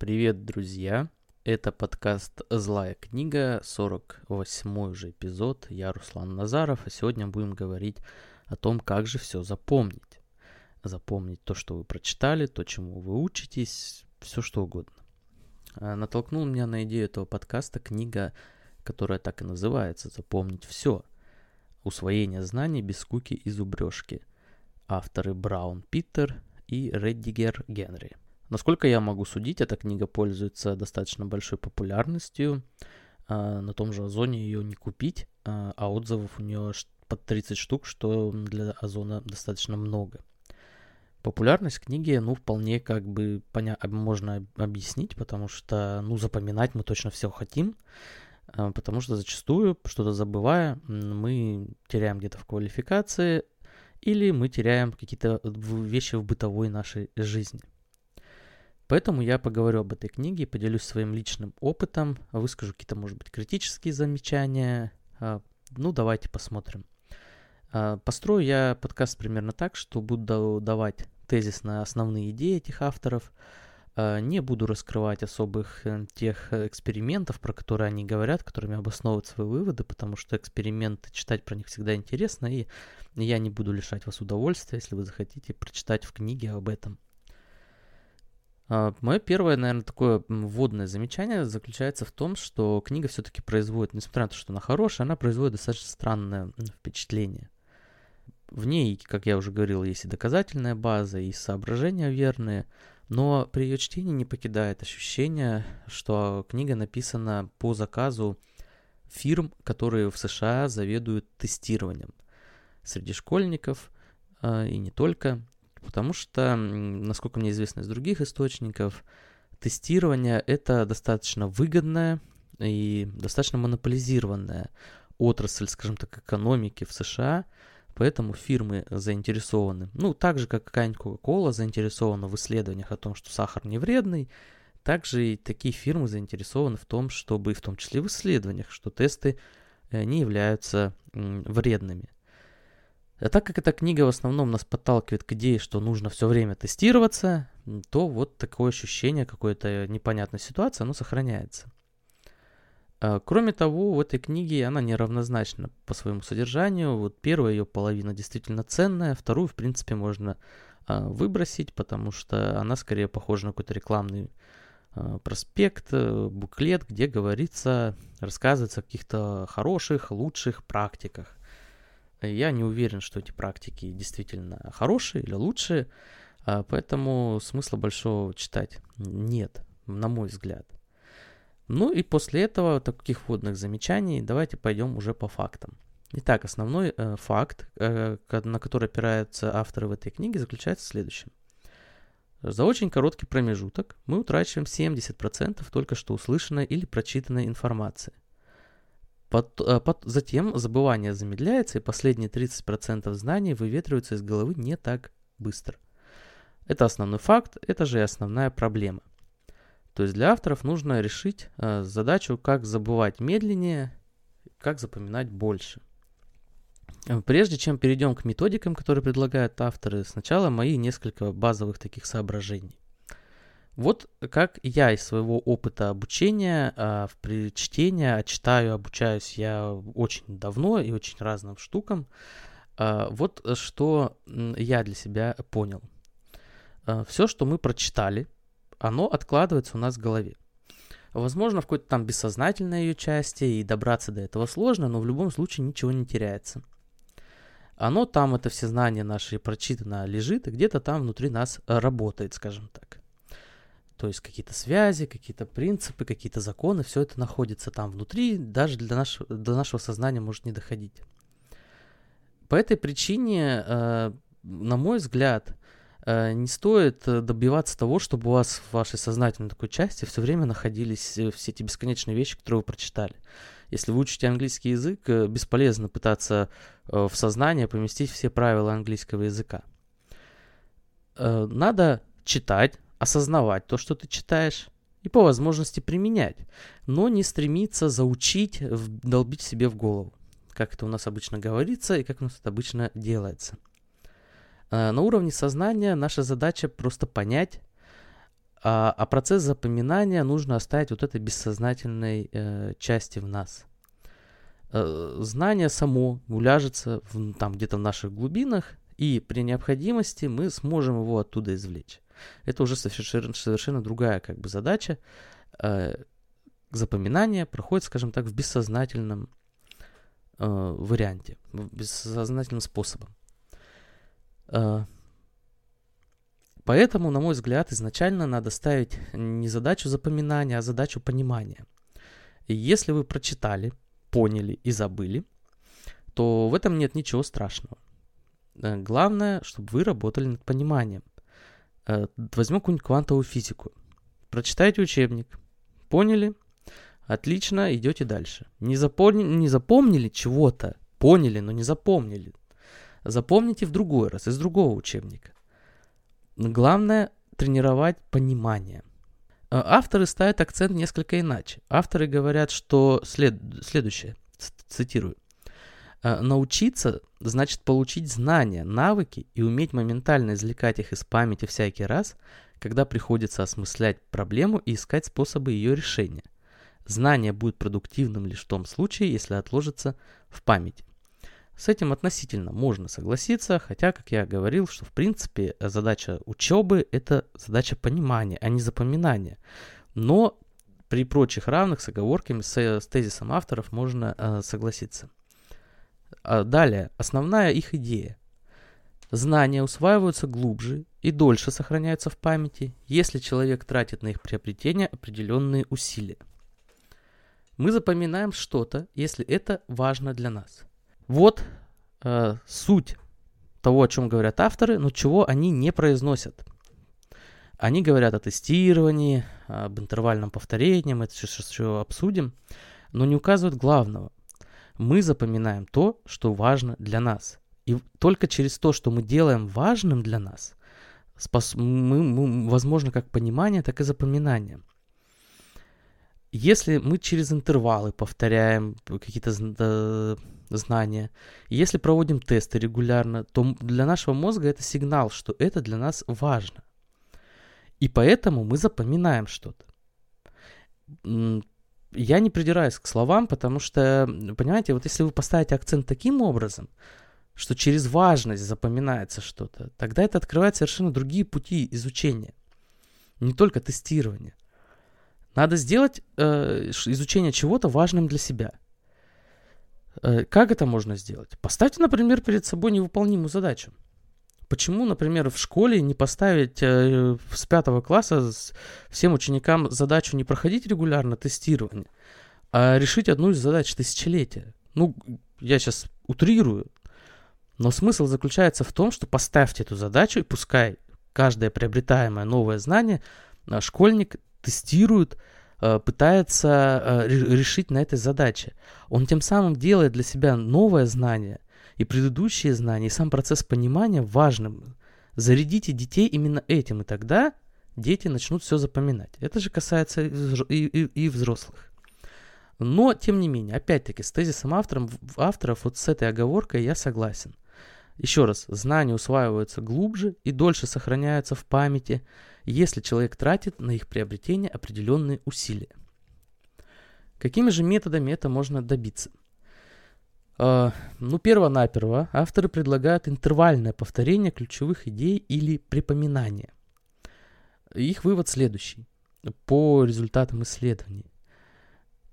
Привет, друзья! Это подкаст «Злая книга», 48 уже эпизод. Я Руслан Назаров, а сегодня будем говорить о том, как же все запомнить. Запомнить то, что вы прочитали, то, чему вы учитесь, все что угодно. А, натолкнул меня на идею этого подкаста книга, которая так и называется «Запомнить все». Усвоение знаний без скуки и зубрежки. Авторы Браун Питер и Реддигер Генри. Насколько я могу судить, эта книга пользуется достаточно большой популярностью. А, на том же Озоне ее не купить, а, а отзывов у нее под 30 штук, что для Озона достаточно много. Популярность книги, ну, вполне как бы поня- можно объяснить, потому что, ну, запоминать мы точно все хотим, а, потому что зачастую, что-то забывая, мы теряем где-то в квалификации или мы теряем какие-то вещи в бытовой нашей жизни. Поэтому я поговорю об этой книге, поделюсь своим личным опытом, выскажу какие-то, может быть, критические замечания. А, ну, давайте посмотрим. А, построю я подкаст примерно так, что буду давать тезис на основные идеи этих авторов, а, не буду раскрывать особых э, тех экспериментов, про которые они говорят, которыми обосновывают свои выводы, потому что эксперименты читать про них всегда интересно, и я не буду лишать вас удовольствия, если вы захотите прочитать в книге об этом. А, Мое первое, наверное, такое вводное замечание заключается в том, что книга все-таки производит, несмотря на то, что она хорошая, она производит достаточно странное впечатление. В ней, как я уже говорил, есть и доказательная база, и соображения верные, но при ее чтении не покидает ощущение, что книга написана по заказу фирм, которые в США заведуют тестированием среди школьников а, и не только. Потому что, насколько мне известно из других источников, тестирование это достаточно выгодная и достаточно монополизированная отрасль, скажем так, экономики в США, поэтому фирмы заинтересованы, ну, так же, как какая-нибудь Coca-Cola заинтересована в исследованиях о том, что сахар не вредный, также и такие фирмы заинтересованы в том, чтобы, в том числе в исследованиях, что тесты э, не являются вредными. А так как эта книга в основном нас подталкивает к идее, что нужно все время тестироваться, то вот такое ощущение какой-то непонятной ситуации, оно сохраняется. А, кроме того, в этой книге она неравнозначна по своему содержанию. Вот первая ее половина действительно ценная, вторую, в принципе, можно а, выбросить, потому что она скорее похожа на какой-то рекламный а, проспект, э, буклет, где говорится, рассказывается о каких-то хороших, лучших практиках. Я не уверен, что эти практики действительно хорошие или лучшие, а, поэтому смысла большого читать нет, на мой взгляд. Ну и после этого таких вводных замечаний давайте пойдем уже по фактам. Итак, основной э, факт, э, на который опираются авторы в этой книге, заключается в следующем. За очень короткий промежуток мы утрачиваем 70% только что услышанной или прочитанной информации – под, э, под, затем забывание замедляется, и последние 30% знаний выветриваются из головы не так быстро. Это основной факт, это же и основная проблема. То есть для авторов нужно решить э, задачу, как забывать медленнее, как запоминать больше. Прежде чем перейдем к методикам, которые предлагают авторы, сначала мои несколько базовых таких соображений. Вот как я из своего опыта обучения, а, при чтении, а читаю, обучаюсь я очень давно и очень разным штукам, а, вот что я для себя понял. А, Все, что мы прочитали, оно откладывается у нас в голове. Возможно, в какой-то там бессознательной ее части, и добраться до этого сложно, но в любом случае ничего не теряется. Оно там, это все знания наши прочитано, лежит, и где-то там внутри нас работает, скажем так. То есть какие-то связи, какие-то принципы, какие-то законы, все это находится там внутри, даже для нашего, до нашего сознания может не доходить. По этой причине, э, на мой взгляд, э, не стоит добиваться того, чтобы у вас в вашей сознательной такой части все время находились э, все эти бесконечные вещи, которые вы прочитали. Если вы учите английский язык, бесполезно пытаться в сознание поместить все правила английского языка. Надо читать, осознавать то, что ты читаешь, и по возможности применять, но не стремиться заучить, долбить себе в голову, как это у нас обычно говорится и как у нас это обычно делается. А, на уровне сознания наша задача просто понять, А, а процесс запоминания нужно оставить вот этой бессознательной э, части в нас. Э, знание само уляжется в, там где-то в наших глубинах, и при необходимости мы сможем его оттуда извлечь. Это уже совершенно, совершенно другая как бы задача. Э, запоминание проходит, скажем так, в бессознательном э, варианте, бессознательным способом. Э, поэтому, на мой взгляд, изначально надо ставить не задачу запоминания, а задачу понимания. И если вы прочитали, поняли и забыли, то в этом нет ничего страшного. Главное, чтобы вы работали над пониманием. Э, возьму какую-нибудь квантовую физику. Прочитайте учебник. Поняли? Отлично, идете дальше. Не, запомни, не запомнили чего-то, поняли, но не запомнили. Запомните в другой раз, из другого учебника. Главное тренировать понимание. Э, авторы ставят акцент несколько иначе. Авторы говорят, что след... следующее, цитирую. «Э, научиться значит получить знания, навыки и уметь моментально извлекать их из памяти всякий раз, когда приходится осмыслять проблему и искать способы ее решения. Знание будет продуктивным лишь в том случае, если отложится в памяти. С этим относительно можно согласиться, хотя, как я говорил, что в принципе задача учебы – это задача понимания, а не запоминания. Но при прочих равных с оговорками, с, с тезисом авторов можно э, согласиться. А далее, основная их идея. Знания усваиваются глубже и дольше сохраняются в памяти, если человек тратит на их приобретение определенные усилия. Мы запоминаем что-то, если это важно для нас. Вот э, суть того, о чем говорят авторы, но чего они не произносят. Они говорят о тестировании, об интервальном повторении, мы это сейчас еще обсудим, но не указывают главного мы запоминаем то, что важно для нас. И только через то, что мы делаем важным для нас, спос- мы, мы, возможно как понимание, так и запоминание. Если мы через интервалы повторяем какие-то знания, если проводим тесты регулярно, то для нашего мозга это сигнал, что это для нас важно. И поэтому мы запоминаем что-то я не придираюсь к словам, потому что, понимаете, вот если вы поставите акцент таким образом, что через важность запоминается что-то, тогда это открывает совершенно другие пути изучения, не только тестирование. Надо сделать э, изучение чего-то важным для себя. Э, как это можно сделать? Поставьте, например, перед собой невыполнимую задачу. Почему, например, в школе не поставить э, с пятого класса всем ученикам задачу не проходить регулярно тестирование, а решить одну из задач тысячелетия? Ну, я сейчас утрирую, но смысл заключается в том, что поставьте эту задачу, и пускай каждое приобретаемое новое знание э, школьник тестирует, э, пытается э, решить на этой задаче. Он тем самым делает для себя новое знание – и предыдущие знания, и сам процесс понимания важным. Зарядите детей именно этим, и тогда дети начнут все запоминать. Это же касается и, и, и взрослых. Но, тем не менее, опять-таки, с тезисом автором, авторов, вот с этой оговоркой я согласен. Еще раз, знания усваиваются глубже и дольше сохраняются в памяти, если человек тратит на их приобретение определенные усилия. Какими же методами это можно добиться? Uh, ну, перво-наперво авторы предлагают интервальное повторение ключевых идей или припоминание. Их вывод следующий по результатам исследований,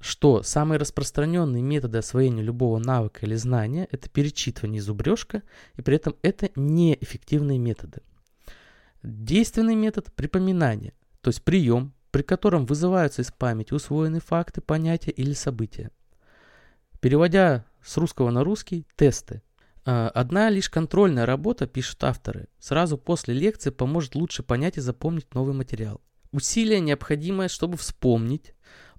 что самые распространенные методы освоения любого навыка или знания – это перечитывание и зубрежка, и при этом это неэффективные методы. Действенный метод – припоминание, то есть прием, при котором вызываются из памяти усвоенные факты, понятия или события. Переводя с русского на русский тесты. А, одна лишь контрольная работа, пишут авторы, сразу после лекции поможет лучше понять и запомнить новый материал. Усилие, необходимое, чтобы вспомнить,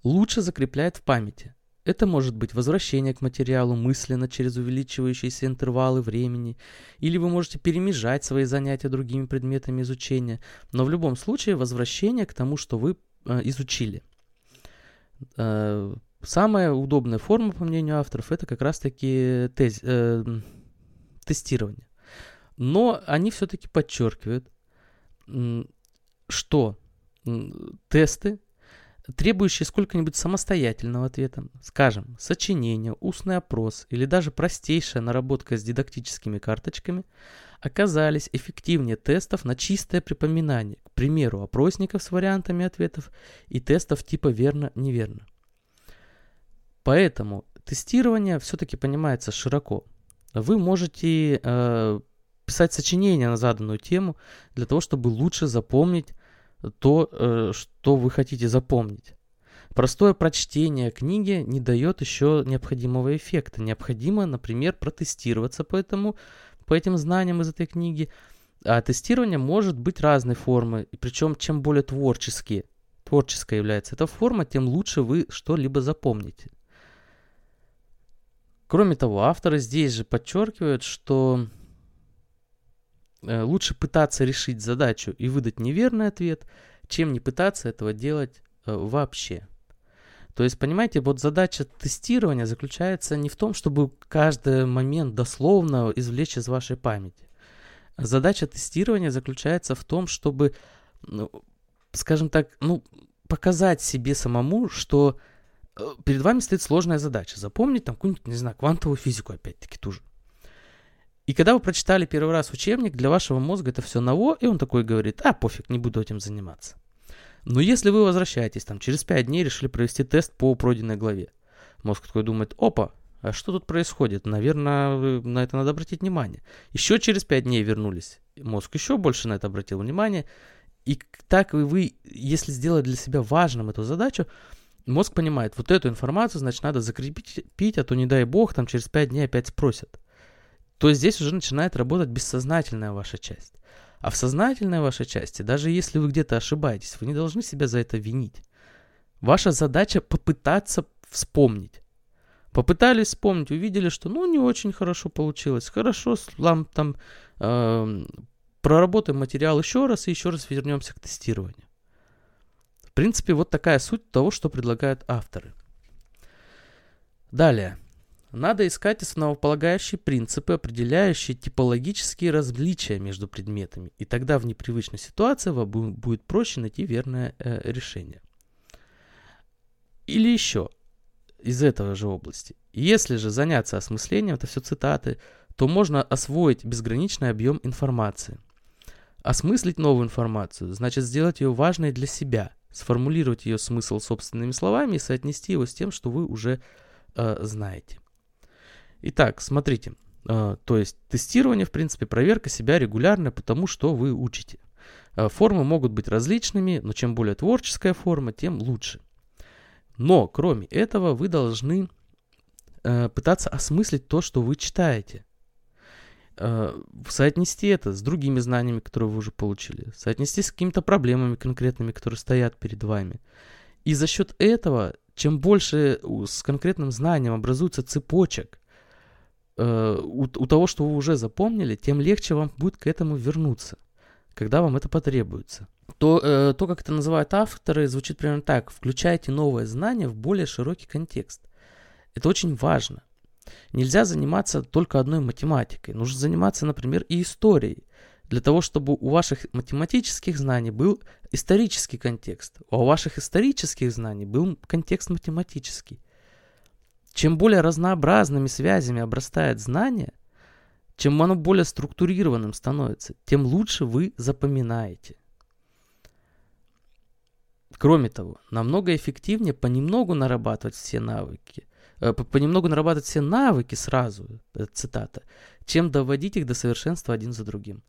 лучше закрепляет в памяти. Это может быть возвращение к материалу мысленно через увеличивающиеся интервалы времени, или вы можете перемежать свои занятия другими предметами изучения, но в любом случае возвращение к тому, что вы э, изучили. Самая удобная форма, по мнению авторов, это как раз-таки тез, э, тестирование. Но они все-таки подчеркивают, что тесты, требующие сколько-нибудь самостоятельного ответа, скажем, сочинение, устный опрос или даже простейшая наработка с дидактическими карточками, оказались эффективнее тестов на чистое припоминание, к примеру, опросников с вариантами ответов и тестов типа верно-неверно. Поэтому тестирование все-таки понимается широко. Вы можете э, писать сочинение на заданную тему для того, чтобы лучше запомнить то, э, что вы хотите запомнить. Простое прочтение книги не дает еще необходимого эффекта. Необходимо, например, протестироваться по, этому, по этим знаниям из этой книги. А тестирование может быть разной формы, и причем чем более творчески, творческая является эта форма, тем лучше вы что-либо запомните. Кроме того, авторы здесь же подчеркивают, что Э, лучше пытаться решить задачу и выдать неверный ответ, чем не пытаться этого делать э, вообще. То есть, понимаете, вот задача тестирования заключается не в том, чтобы каждый момент дословно извлечь из вашей памяти. Задача тестирования заключается в том, чтобы, ну, скажем так, ну, показать себе самому, что перед вами стоит сложная задача. Запомнить там какую-нибудь, не знаю, квантовую физику опять-таки ту же. И когда вы прочитали первый раз учебник, для вашего мозга это все ново, и он такой говорит, а, пофиг, не буду этим заниматься. Но если вы возвращаетесь, там, через 5 дней решили провести тест по пройденной главе, мозг такой думает, опа, а что тут происходит? Наверное, на это надо обратить внимание. Еще через 5 дней вернулись, мозг еще больше на это обратил внимание, и так вы, если сделать для себя важным эту задачу, мозг понимает, вот эту информацию, значит, надо закрепить, пить, а то, не дай бог, там через 5 дней опять спросят то здесь уже начинает работать бессознательная ваша часть. А в сознательной вашей части, даже если вы где-то ошибаетесь, вы не должны себя за это винить. Ваша задача попытаться вспомнить. Попытались вспомнить, увидели, что ну не очень хорошо получилось. Хорошо, вам там э, проработаем материал еще раз и еще раз вернемся к тестированию. Принципе, вот такая суть того, что предлагают авторы. Далее. Надо искать основополагающие принципы, определяющие типологические различия между предметами, и тогда в непривычной ситуации вам будет проще найти верное э, решение. Или еще из этого же области. Если же заняться осмыслением, это все цитаты, то можно освоить безграничный объем информации. Осмыслить новую информацию значит сделать ее важной для себя, сформулировать ее смысл собственными словами и соотнести его с тем, что вы уже э, знаете. Итак, смотрите. А, то есть тестирование, в принципе, проверка себя регулярно, потому что вы учите. А, формы могут быть различными, но чем более творческая форма, тем лучше. Но, кроме этого, вы должны э, пытаться осмыслить то, что вы читаете. Э, соотнести это с другими знаниями, которые вы уже получили. Соотнести с какими-то проблемами конкретными, которые стоят перед вами. И за счет этого, чем больше с конкретным знанием образуется цепочек, э, у, у того, что вы уже запомнили, тем легче вам будет к этому вернуться, когда вам это потребуется. То, э, то, как это называют авторы, звучит примерно так. Включайте новое знание в более широкий контекст. Это очень важно. Нельзя заниматься только одной математикой. Нужно заниматься, например, и историей. Для того, чтобы у ваших математических знаний был исторический контекст, а у ваших исторических знаний был контекст математический. Чем более разнообразными связями обрастает знание, чем оно более структурированным становится, тем лучше вы запоминаете. Кроме того, намного эффективнее понемногу нарабатывать все навыки, понемногу нарабатывать все навыки сразу, это цитата, чем доводить их до совершенства один за другим.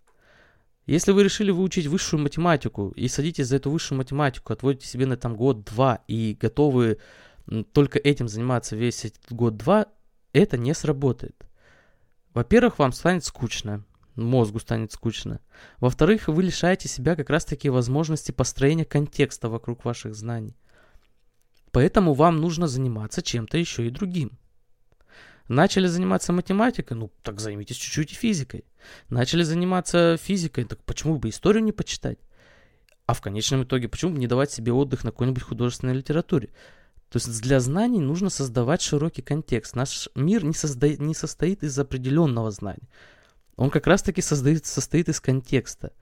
Если вы решили выучить высшую математику и садитесь за эту высшую математику, отводите себе на там год-два и готовы только этим заниматься весь этот год-два, это не сработает. Во-первых, вам станет скучно, мозгу станет скучно. Во-вторых, вы лишаете себя как раз-таки возможности построения контекста вокруг ваших знаний. Поэтому вам нужно заниматься чем-то еще и другим. Начали заниматься математикой, ну так займитесь чуть-чуть и физикой. Начали заниматься физикой, так почему бы историю не почитать? А в конечном итоге, почему бы не давать себе отдых на какой-нибудь художественной литературе? То есть для знаний нужно создавать широкий контекст. Наш мир не, созда... не состоит из определенного знания. Он как раз-таки создает, состоит из контекста.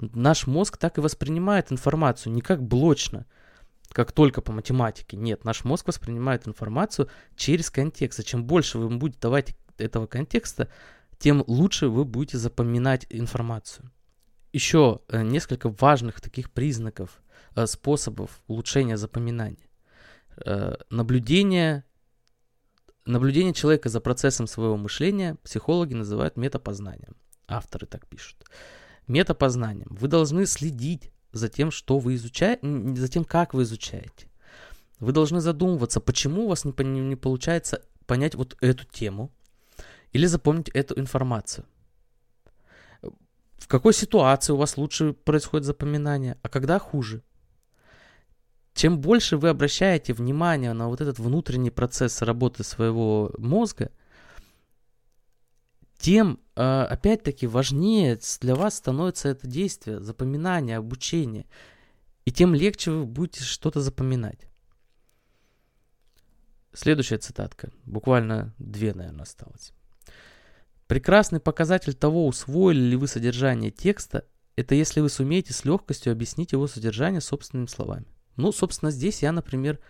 Наш мозг так и воспринимает информацию, не как блочно, как только по математике. Нет, наш мозг воспринимает информацию через контекст. И чем больше вы будете давать этого контекста, тем лучше вы будете запоминать информацию. Еще э, несколько важных таких признаков, э, способов улучшения запоминания. Э, наблюдение, наблюдение человека за процессом своего мышления психологи называют метапознанием. Авторы так пишут. Метапознанием. Вы должны следить за тем, что вы изучаете, за тем, как вы изучаете. Вы должны задумываться, почему у вас не, не получается понять вот эту тему или запомнить эту информацию. В какой ситуации у вас лучше происходит запоминание, а когда хуже. Чем больше вы обращаете внимание на вот этот внутренний процесс работы своего мозга, тем, а, опять-таки, важнее для вас становится это действие, запоминание, обучение. И тем легче вы будете что-то запоминать. Следующая цитатка. Буквально две, наверное, осталось. Прекрасный показатель того, усвоили ли вы содержание текста, это если вы сумеете с легкостью объяснить его содержание собственными словами. Ну, собственно, здесь я, например,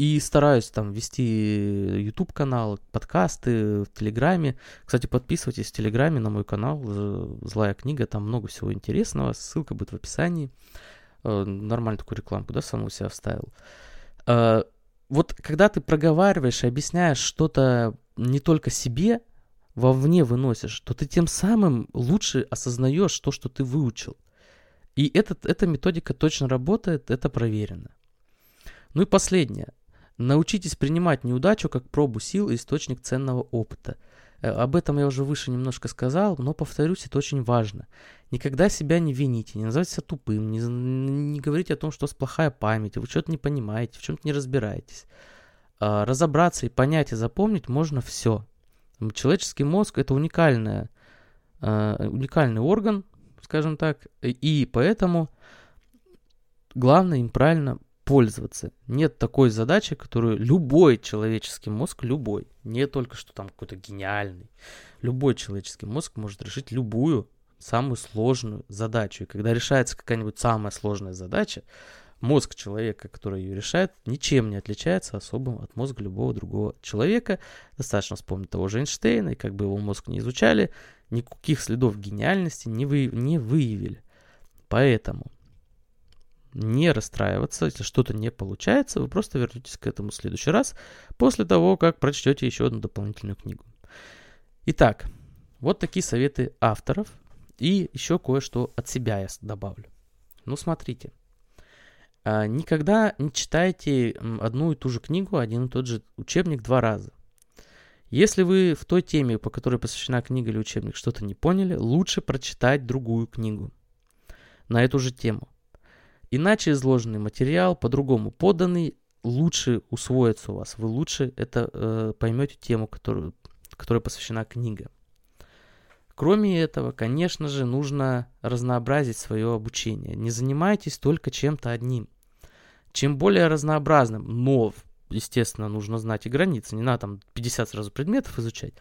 и стараюсь там вести YouTube канал, подкасты в Телеграме. Кстати, подписывайтесь в Телеграме на мой канал Злая книга, там много всего интересного. Ссылка будет в описании. Э, нормально такую рекламку, да, сам у себя вставил. Э, вот когда ты проговариваешь и объясняешь что-то не только себе, вовне выносишь, то ты тем самым лучше осознаешь то, что ты выучил. И этот, эта методика точно работает, это проверено. Ну и последнее. Научитесь принимать неудачу как пробу сил и источник ценного опыта. Э, об этом я уже выше немножко сказал, но повторюсь, это очень важно. Никогда себя не вините, не называйте себя тупым, не, не говорите о том, что у вас плохая память, вы что-то не понимаете, в чем-то не разбираетесь. А, разобраться и понять и запомнить можно все. Человеческий мозг это уникальная, а, уникальный орган, скажем так, и поэтому главное им правильно пользоваться. Нет такой задачи, которую любой человеческий мозг, любой, не только что там какой-то гениальный, любой человеческий мозг может решить любую самую сложную задачу. И когда решается какая-нибудь самая сложная задача, мозг человека, который ее решает, ничем не отличается особым от мозга любого другого человека. Достаточно вспомнить того же Эйнштейна, и как бы его мозг не изучали, никаких следов гениальности не, вы, не выявили. Поэтому не расстраиваться, если что-то не получается, вы просто вернетесь к этому в следующий раз, после того, как прочтете еще одну дополнительную книгу. Итак, вот такие советы авторов, и еще кое-что от себя я добавлю. Ну, смотрите. А, никогда не читайте одну и ту же книгу, один и тот же учебник два раза. Если вы в той теме, по которой посвящена книга или учебник, что-то не поняли, лучше прочитать другую книгу на эту же тему. Иначе изложенный материал, по-другому поданный, лучше усвоится у вас. Вы лучше это э, поймете тему, которую, которой посвящена книга. Кроме этого, конечно же, нужно разнообразить свое обучение. Не занимайтесь только чем-то одним. Чем более разнообразным, но естественно, нужно знать и границы. Не надо там 50 сразу предметов изучать.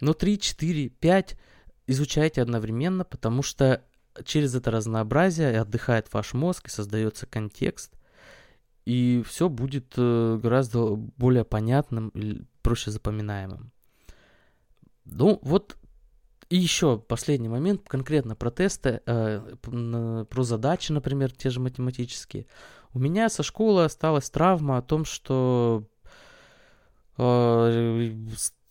Но 3, 4, 5 изучайте одновременно, потому что через это разнообразие отдыхает ваш мозг и создается контекст. И все будет э, гораздо более понятным и проще запоминаемым. Ну, вот и еще последний момент, конкретно про тесты, э, про задачи, например, те же математические. У меня со школы осталась травма о том, что э,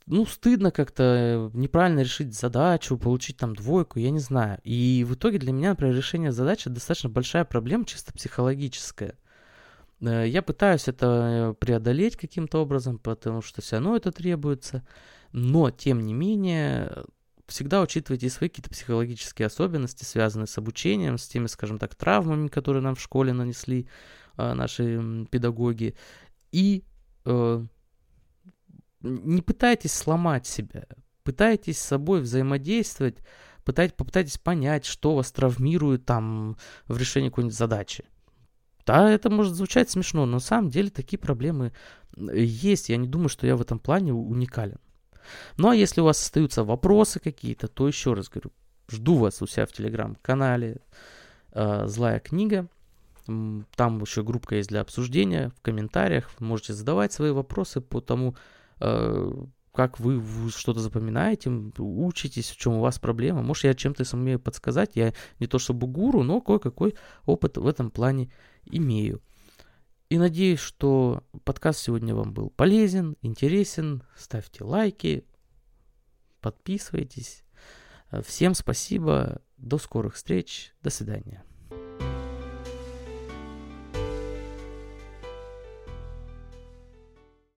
ну, стыдно как-то неправильно решить задачу, получить там двойку, я не знаю. И в итоге для меня, например, решение задачи достаточно большая проблема, чисто психологическая. Э, я пытаюсь это преодолеть каким-то образом, потому что все равно это требуется. Но, тем не менее, всегда учитывайте свои какие-то психологические особенности, связанные с обучением, с теми, скажем так, травмами, которые нам в школе нанесли э, наши педагоги. И э, не пытайтесь сломать себя, пытайтесь с собой взаимодействовать, пытайтесь, попытайтесь понять, что вас травмирует там в решении какой-нибудь задачи. Да, это может звучать смешно, но на самом деле такие проблемы есть. Я не думаю, что я в этом плане уникален. Ну а если у вас остаются вопросы какие-то, то еще раз говорю, жду вас у себя в телеграм-канале. э, «Злая книга». Там еще группа есть для обсуждения в комментариях. Можете задавать свои вопросы по тому, э, как вы что-то запоминаете, учитесь, в чем у вас проблема. Может, я чем-то сумею подсказать. Я не то чтобы гуру, но кое-какой опыт в этом плане имею. И надеюсь, что подкаст сегодня вам был полезен, интересен. Ставьте лайки, подписывайтесь. Всем спасибо. До скорых встреч. До свидания.